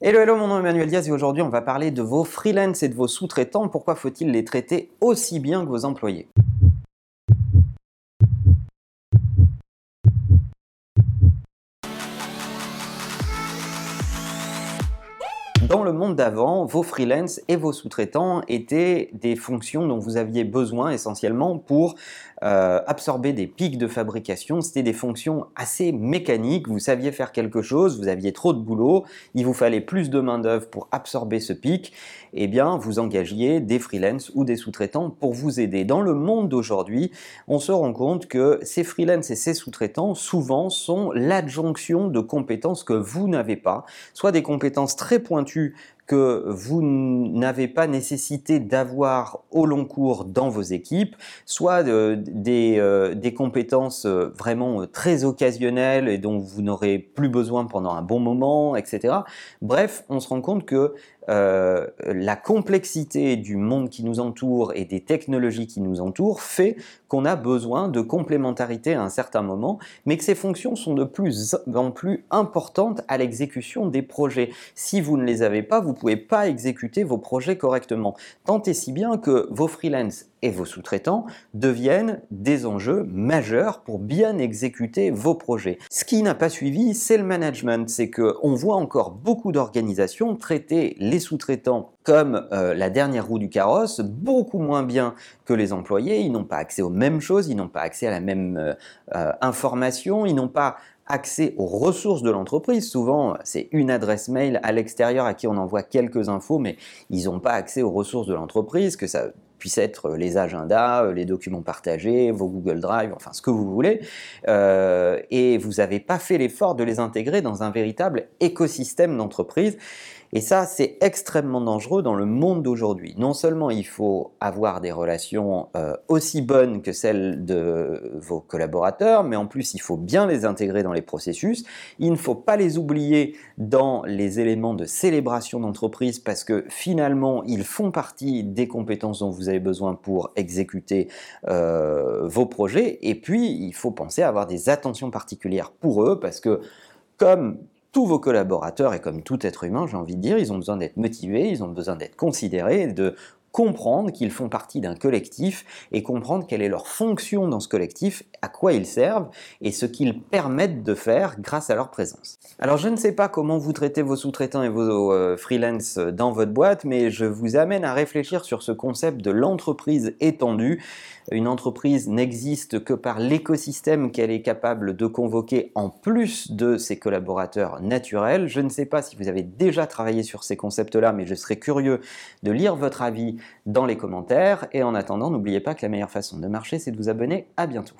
Hello, hello, mon nom est Emmanuel Diaz et aujourd'hui on va parler de vos freelance et de vos sous-traitants. Pourquoi faut-il les traiter aussi bien que vos employés? Dans le monde d'avant, vos freelance et vos sous-traitants étaient des fonctions dont vous aviez besoin essentiellement pour euh, absorber des pics de fabrication. C'était des fonctions assez mécaniques. Vous saviez faire quelque chose, vous aviez trop de boulot, il vous fallait plus de main-d'œuvre pour absorber ce pic. Eh bien, vous engagiez des freelance ou des sous-traitants pour vous aider. Dans le monde d'aujourd'hui, on se rend compte que ces freelance et ces sous-traitants, souvent, sont l'adjonction de compétences que vous n'avez pas, soit des compétences très pointues convaincu que vous n'avez pas nécessité d'avoir au long cours dans vos équipes, soit euh, des, euh, des, compétences euh, vraiment très occasionnelles et dont vous n'aurez plus besoin pendant un bon moment, etc. Bref, on se rend compte que la complexité du monde qui nous entoure et des technologies qui nous entourent fait qu'on a besoin de complémentarité à un certain moment, mais que ces fonctions sont de plus en plus importantes à l'exécution des projets. Si vous ne les avez pas, vous ne pouvez pas exécuter vos projets correctement. Tant et si bien que vos freelances et vos sous-traitants deviennent des enjeux majeurs pour bien exécuter vos projets. Ce qui n'a pas suivi, c'est le management. C'est qu'on voit encore beaucoup d'organisations traiter les sous-traitants comme euh, la dernière roue du carrosse, beaucoup moins bien que les employés. Ils n'ont pas accès aux mêmes choses, ils n'ont pas accès à la même euh, euh, information, ils n'ont pas accès aux ressources de l'entreprise. Souvent, c'est une adresse mail à l'extérieur à qui on envoie quelques infos, mais ils n'ont pas accès aux ressources de l'entreprise, que ça puisse être les agendas, les documents partagés, vos Google Drive, enfin ce que vous voulez, euh, et vous n'avez pas fait l'effort de les intégrer dans un véritable écosystème d'entreprise. Et ça, c'est extrêmement dangereux dans le monde d'aujourd'hui. Non seulement il faut avoir des relations euh, aussi bonnes que celles de vos collaborateurs, mais en plus il faut bien les intégrer dans les processus. Il ne faut pas les oublier dans les éléments de célébration d'entreprise parce que finalement ils font partie des compétences dont vous avez besoin pour exécuter euh, vos projets. Et puis il faut penser à avoir des attentions particulières pour eux parce que comme tous vos collaborateurs, et comme tout être humain, j'ai envie de dire, ils ont besoin d'être motivés, ils ont besoin d'être considérés, de comprendre qu'ils font partie d'un collectif et comprendre quelle est leur fonction dans ce collectif, à quoi ils servent et ce qu'ils permettent de faire grâce à leur présence. Alors je ne sais pas comment vous traitez vos sous-traitants et vos euh, freelance dans votre boîte, mais je vous amène à réfléchir sur ce concept de l'entreprise étendue. Une entreprise n'existe que par l'écosystème qu'elle est capable de convoquer en plus de ses collaborateurs naturels. Je ne sais pas si vous avez déjà travaillé sur ces concepts-là, mais je serais curieux de lire votre avis dans les commentaires. Et en attendant, n'oubliez pas que la meilleure façon de marcher, c'est de vous abonner. À bientôt.